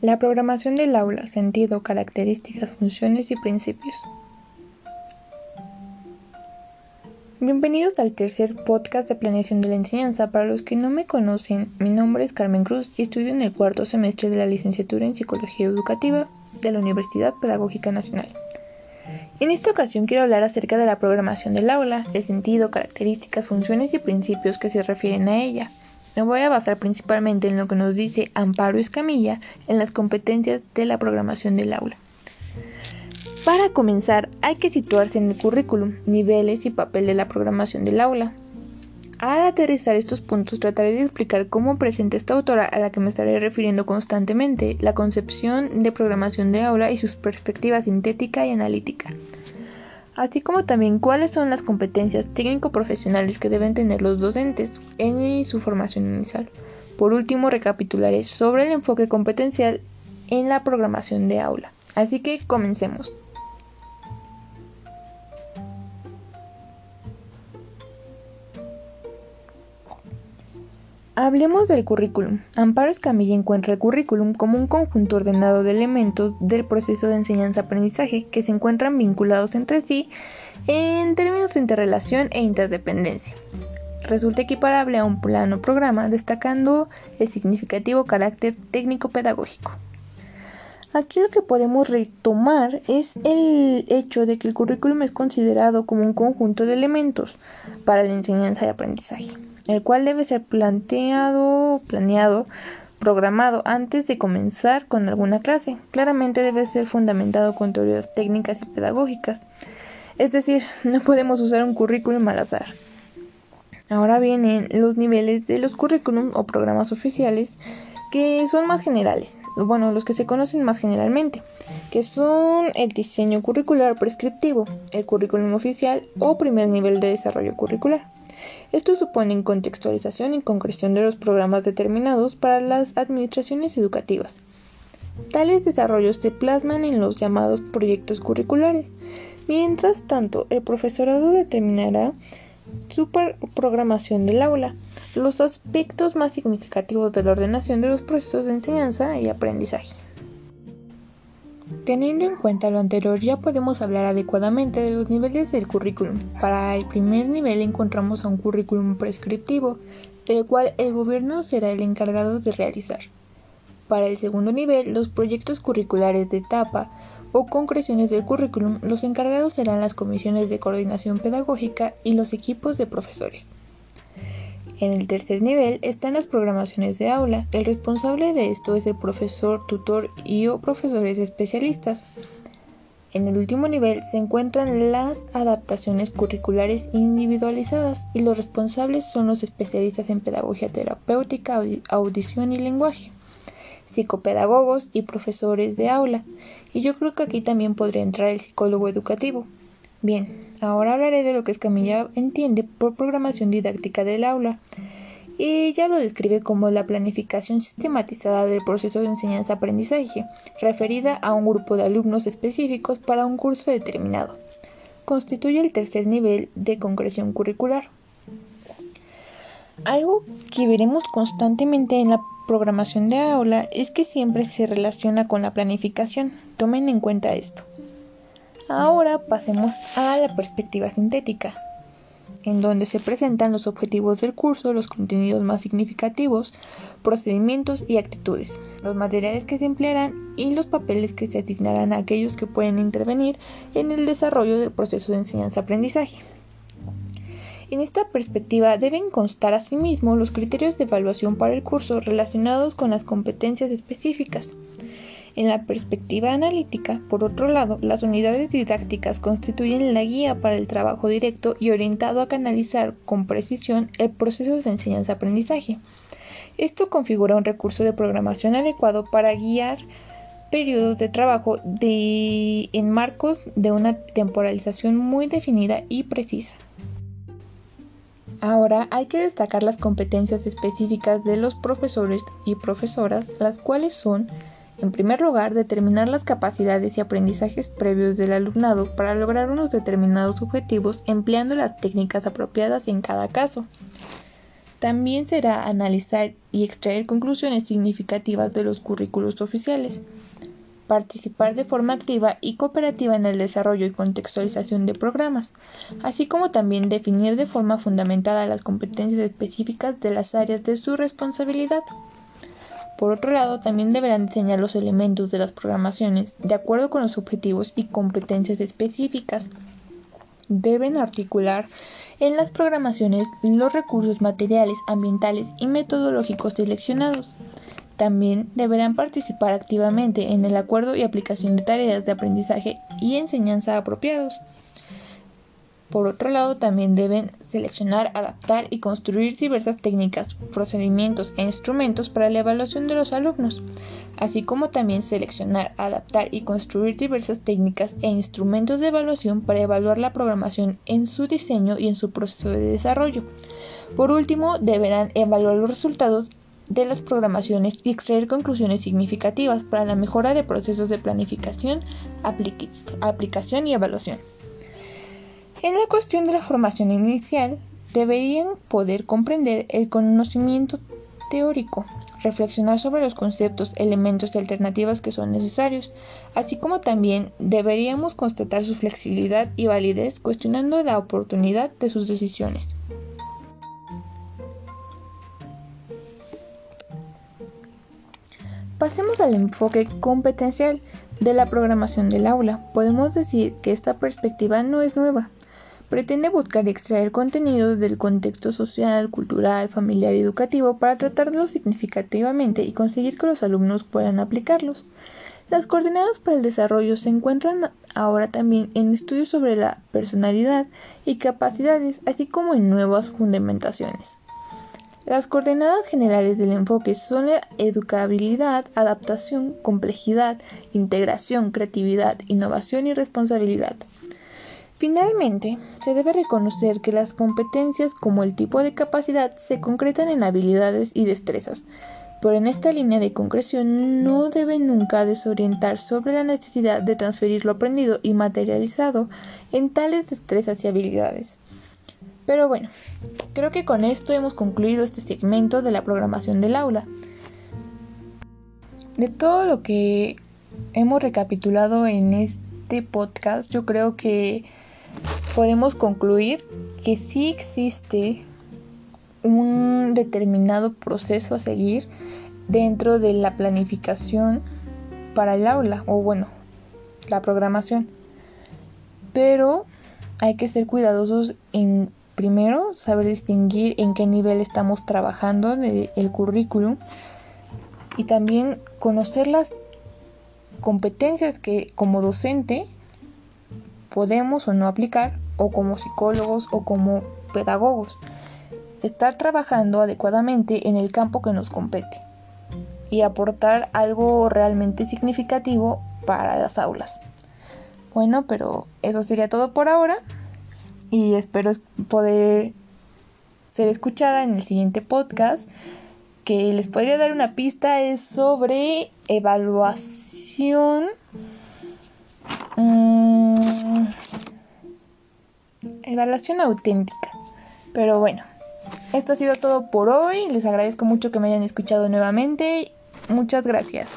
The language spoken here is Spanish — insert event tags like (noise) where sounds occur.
La programación del aula, sentido, características, funciones y principios. Bienvenidos al tercer podcast de planeación de la enseñanza. Para los que no me conocen, mi nombre es Carmen Cruz y estudio en el cuarto semestre de la licenciatura en Psicología Educativa de la Universidad Pedagógica Nacional. En esta ocasión quiero hablar acerca de la programación del aula, de sentido, características, funciones y principios que se refieren a ella. Me voy a basar principalmente en lo que nos dice Amparo Escamilla en las competencias de la programación del aula. Para comenzar, hay que situarse en el currículum, niveles y papel de la programación del aula. Al aterrizar estos puntos trataré de explicar cómo presenta esta autora a la que me estaré refiriendo constantemente la concepción de programación de aula y sus perspectivas sintética y analítica así como también cuáles son las competencias técnico-profesionales que deben tener los docentes en su formación inicial. Por último, recapitularé sobre el enfoque competencial en la programación de aula. Así que comencemos. Hablemos del currículum. Amparo Escamilla encuentra el currículum como un conjunto ordenado de elementos del proceso de enseñanza-aprendizaje que se encuentran vinculados entre sí en términos de interrelación e interdependencia. Resulta equiparable a un plano programa destacando el significativo carácter técnico-pedagógico. Aquí lo que podemos retomar es el hecho de que el currículum es considerado como un conjunto de elementos para la enseñanza y aprendizaje el cual debe ser planteado, planeado, programado antes de comenzar con alguna clase. Claramente debe ser fundamentado con teorías técnicas y pedagógicas. Es decir, (laughs) no podemos usar un currículum al azar. Ahora vienen los niveles de los currículum o programas oficiales que son más generales, bueno, los que se conocen más generalmente, que son el diseño curricular prescriptivo, el currículum oficial o primer nivel de desarrollo curricular. Esto supone contextualización y concreción de los programas determinados para las administraciones educativas. Tales desarrollos se plasman en los llamados proyectos curriculares. Mientras tanto, el profesorado determinará su programación del aula, los aspectos más significativos de la ordenación de los procesos de enseñanza y aprendizaje. Teniendo en cuenta lo anterior, ya podemos hablar adecuadamente de los niveles del currículum. Para el primer nivel encontramos a un currículum prescriptivo, del cual el gobierno será el encargado de realizar. Para el segundo nivel, los proyectos curriculares de etapa o concreciones del currículum, los encargados serán las comisiones de coordinación pedagógica y los equipos de profesores. En el tercer nivel están las programaciones de aula. El responsable de esto es el profesor, tutor y o profesores especialistas. En el último nivel se encuentran las adaptaciones curriculares individualizadas y los responsables son los especialistas en pedagogía terapéutica, audición y lenguaje, psicopedagogos y profesores de aula. Y yo creo que aquí también podría entrar el psicólogo educativo. Bien, ahora hablaré de lo que Escamilla entiende por programación didáctica del aula. Ella lo describe como la planificación sistematizada del proceso de enseñanza-aprendizaje, referida a un grupo de alumnos específicos para un curso determinado. Constituye el tercer nivel de concreción curricular. Algo que veremos constantemente en la programación de aula es que siempre se relaciona con la planificación. Tomen en cuenta esto. Ahora pasemos a la perspectiva sintética, en donde se presentan los objetivos del curso, los contenidos más significativos, procedimientos y actitudes, los materiales que se emplearán y los papeles que se asignarán a aquellos que pueden intervenir en el desarrollo del proceso de enseñanza-aprendizaje. En esta perspectiva deben constar asimismo los criterios de evaluación para el curso relacionados con las competencias específicas, en la perspectiva analítica, por otro lado, las unidades didácticas constituyen la guía para el trabajo directo y orientado a canalizar con precisión el proceso de enseñanza-aprendizaje. Esto configura un recurso de programación adecuado para guiar periodos de trabajo en marcos de una temporalización muy definida y precisa. Ahora hay que destacar las competencias específicas de los profesores y profesoras, las cuales son en primer lugar, determinar las capacidades y aprendizajes previos del alumnado para lograr unos determinados objetivos empleando las técnicas apropiadas en cada caso. También será analizar y extraer conclusiones significativas de los currículos oficiales, participar de forma activa y cooperativa en el desarrollo y contextualización de programas, así como también definir de forma fundamentada las competencias específicas de las áreas de su responsabilidad. Por otro lado, también deberán diseñar los elementos de las programaciones de acuerdo con los objetivos y competencias específicas. Deben articular en las programaciones los recursos materiales, ambientales y metodológicos seleccionados también deberán participar activamente en el acuerdo y aplicación de tareas de aprendizaje y enseñanza apropiados. Por otro lado, también deben seleccionar, adaptar y construir diversas técnicas, procedimientos e instrumentos para la evaluación de los alumnos, así como también seleccionar, adaptar y construir diversas técnicas e instrumentos de evaluación para evaluar la programación en su diseño y en su proceso de desarrollo. Por último, deberán evaluar los resultados de las programaciones y extraer conclusiones significativas para la mejora de procesos de planificación, aplicación y evaluación. En la cuestión de la formación inicial, deberían poder comprender el conocimiento teórico, reflexionar sobre los conceptos, elementos y alternativas que son necesarios, así como también deberíamos constatar su flexibilidad y validez cuestionando la oportunidad de sus decisiones. Pasemos al enfoque competencial de la programación del aula. Podemos decir que esta perspectiva no es nueva. Pretende buscar extraer contenidos del contexto social, cultural, familiar y educativo para tratarlos significativamente y conseguir que los alumnos puedan aplicarlos. Las coordenadas para el desarrollo se encuentran ahora también en estudios sobre la personalidad y capacidades, así como en nuevas fundamentaciones. Las coordenadas generales del enfoque son la educabilidad, adaptación, complejidad, integración, creatividad, innovación y responsabilidad. Finalmente, se debe reconocer que las competencias como el tipo de capacidad se concretan en habilidades y destrezas, pero en esta línea de concreción no debe nunca desorientar sobre la necesidad de transferir lo aprendido y materializado en tales destrezas y habilidades. Pero bueno, creo que con esto hemos concluido este segmento de la programación del aula. De todo lo que hemos recapitulado en este podcast, yo creo que podemos concluir que sí existe un determinado proceso a seguir dentro de la planificación para el aula o bueno, la programación. Pero hay que ser cuidadosos en Primero, saber distinguir en qué nivel estamos trabajando del currículum y también conocer las competencias que como docente podemos o no aplicar o como psicólogos o como pedagogos. Estar trabajando adecuadamente en el campo que nos compete y aportar algo realmente significativo para las aulas. Bueno, pero eso sería todo por ahora y espero poder ser escuchada en el siguiente podcast que les podría dar una pista sobre evaluación mm, evaluación auténtica. Pero bueno esto ha sido todo por hoy. Les agradezco mucho que me hayan escuchado nuevamente. Muchas gracias